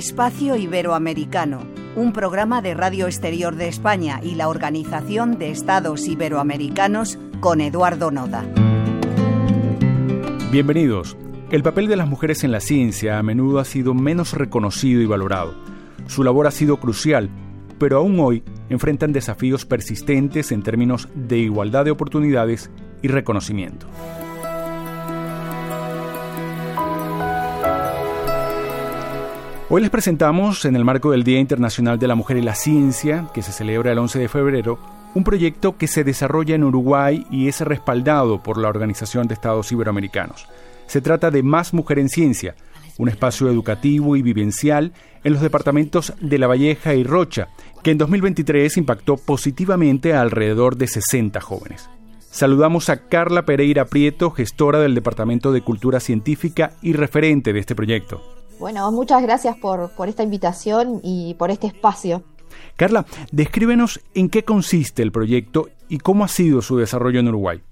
Espacio Iberoamericano, un programa de Radio Exterior de España y la Organización de Estados Iberoamericanos con Eduardo Noda. Bienvenidos. El papel de las mujeres en la ciencia a menudo ha sido menos reconocido y valorado. Su labor ha sido crucial, pero aún hoy enfrentan desafíos persistentes en términos de igualdad de oportunidades y reconocimiento. Hoy les presentamos, en el marco del Día Internacional de la Mujer y la Ciencia, que se celebra el 11 de febrero, un proyecto que se desarrolla en Uruguay y es respaldado por la Organización de Estados Iberoamericanos. Se trata de Más Mujer en Ciencia, un espacio educativo y vivencial en los departamentos de La Valleja y Rocha, que en 2023 impactó positivamente a alrededor de 60 jóvenes. Saludamos a Carla Pereira Prieto, gestora del Departamento de Cultura Científica y referente de este proyecto. Bueno, muchas gracias por, por esta invitación y por este espacio. Carla, descríbenos en qué consiste el proyecto y cómo ha sido su desarrollo en Uruguay.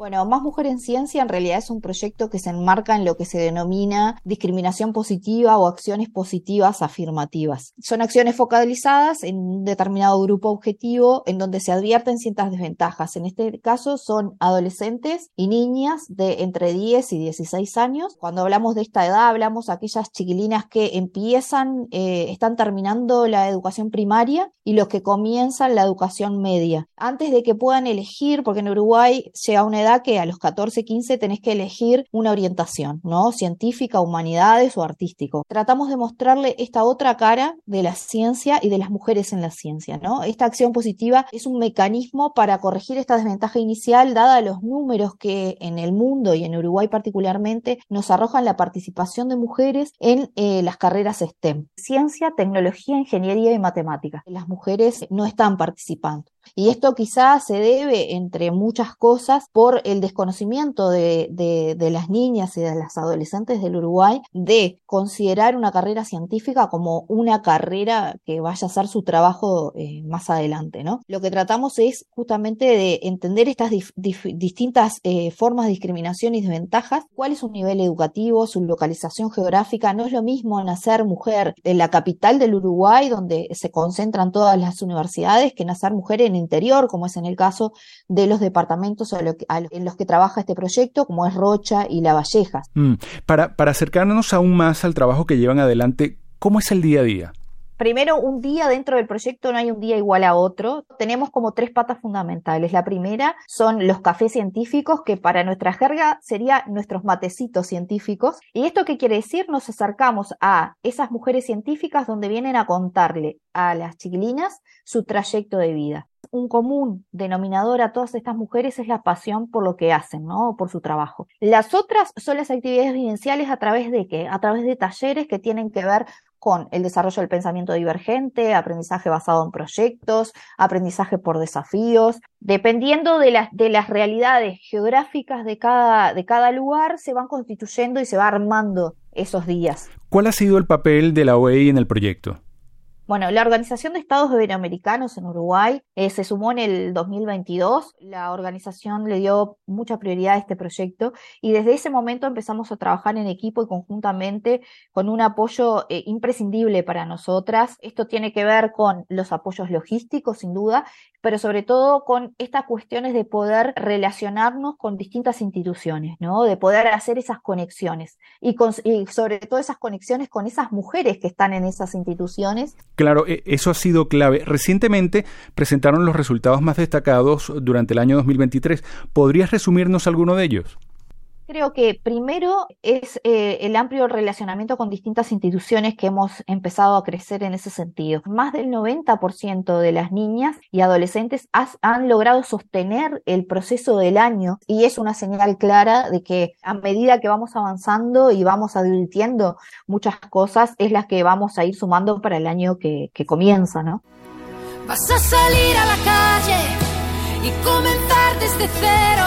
Bueno, Más Mujer en Ciencia en realidad es un proyecto que se enmarca en lo que se denomina discriminación positiva o acciones positivas afirmativas. Son acciones focalizadas en un determinado grupo objetivo en donde se advierten ciertas desventajas. En este caso son adolescentes y niñas de entre 10 y 16 años. Cuando hablamos de esta edad, hablamos de aquellas chiquilinas que empiezan, eh, están terminando la educación primaria y los que comienzan la educación media. Antes de que puedan elegir, porque en Uruguay llega una edad que a los 14, 15 tenés que elegir una orientación, ¿no? Científica, humanidades o artístico. Tratamos de mostrarle esta otra cara de la ciencia y de las mujeres en la ciencia, ¿no? Esta acción positiva es un mecanismo para corregir esta desventaja inicial dada los números que en el mundo y en Uruguay particularmente nos arrojan la participación de mujeres en eh, las carreras STEM. Ciencia, tecnología, ingeniería y matemáticas. Las mujeres no están participando. Y esto quizás se debe, entre muchas cosas, por el desconocimiento de, de, las niñas y de las adolescentes del Uruguay de considerar una carrera científica como una carrera que vaya a ser su trabajo eh, más adelante. ¿no? Lo que tratamos es justamente de entender estas distintas eh, formas de discriminación y desventajas, cuál es su nivel educativo, su localización geográfica. No es lo mismo nacer mujer en la capital del Uruguay, donde se concentran todas las universidades, que nacer mujer en interior, como es en el caso de los departamentos en los que trabaja este proyecto, como es Rocha y La Valleja. Mm, para, para acercarnos aún más al trabajo que llevan adelante, ¿cómo es el día a día? Primero, un día dentro del proyecto no hay un día igual a otro. Tenemos como tres patas fundamentales. La primera son los cafés científicos, que para nuestra jerga serían nuestros matecitos científicos. ¿Y esto qué quiere decir? Nos acercamos a esas mujeres científicas donde vienen a contarle a las chiquilinas su trayecto de vida un común denominador a todas estas mujeres es la pasión por lo que hacen, ¿no? Por su trabajo. Las otras son las actividades vivenciales a través de qué? A través de talleres que tienen que ver con el desarrollo del pensamiento divergente, aprendizaje basado en proyectos, aprendizaje por desafíos. Dependiendo de las, de las realidades geográficas de cada, de cada lugar, se van constituyendo y se va armando esos días. ¿Cuál ha sido el papel de la OEI en el proyecto? Bueno, la Organización de Estados Iberoamericanos en Uruguay eh, se sumó en el 2022. La organización le dio mucha prioridad a este proyecto y desde ese momento empezamos a trabajar en equipo y conjuntamente con un apoyo eh, imprescindible para nosotras. Esto tiene que ver con los apoyos logísticos, sin duda, pero sobre todo con estas cuestiones de poder relacionarnos con distintas instituciones, ¿no? De poder hacer esas conexiones y, y sobre todo esas conexiones con esas mujeres que están en esas instituciones Claro, e, eso ha sido clave. Recientemente presentaron los resultados más destacados durante el año 2023. ¿Podrías resumirnos alguno de ellos? Creo que primero es eh, el amplio relacionamiento con distintas instituciones que hemos empezado a crecer en ese sentido. Más del 90% de las niñas y adolescentes han logrado sostener el proceso del año y es una señal clara de que a medida que vamos avanzando y vamos advirtiendo muchas cosas, es las que vamos a ir sumando para el año que, comienza, ¿no? Vas a salir a la calle y comenzar desde cero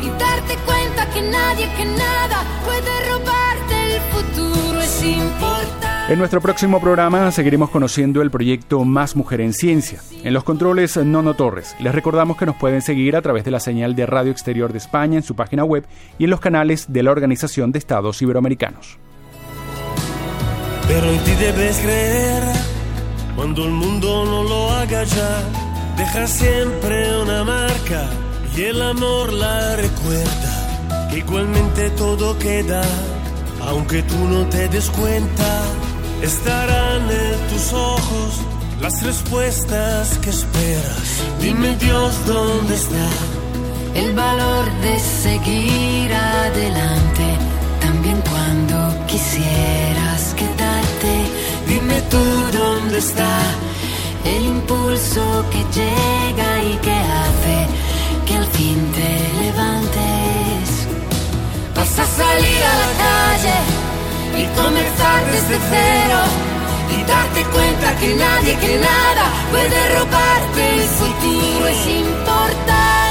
y darte cuenta que nadie, que nada puede robarte el futuro, es importante. En nuestro próximo programa seguiremos conociendo el proyecto Más Mujer en Ciencia. En los controles, Nono Torres. Les recordamos que nos pueden seguir a través de la señal de Radio Exterior de España en su página web y en los canales de la Organización de Estados Iberoamericanos. pero en ti debes creer. Cuando el mundo no lo haga ya, deja siempre una marca y el amor la recuerda. Igualmente todo queda, aunque tú no te des cuenta, estarán en tus ojos las respuestas que esperas. Dime Dios dónde está el valor de seguir adelante, también cuando quisieras quedarte. Dime tú dónde está el impulso que llega y que hace que al fin te a salir a la calle y comenzar desde cero y darte cuenta que nadie, que nada puede robarte el futuro. Es importante.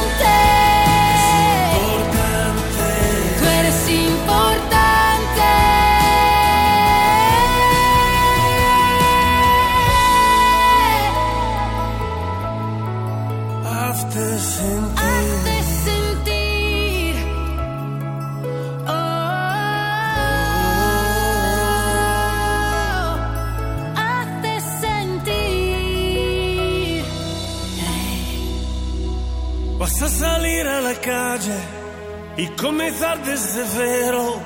Calle y comenzar desde cero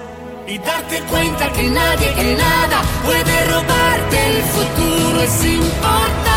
y darte cuenta que nadie, que nada puede robarte el futuro. Es importante.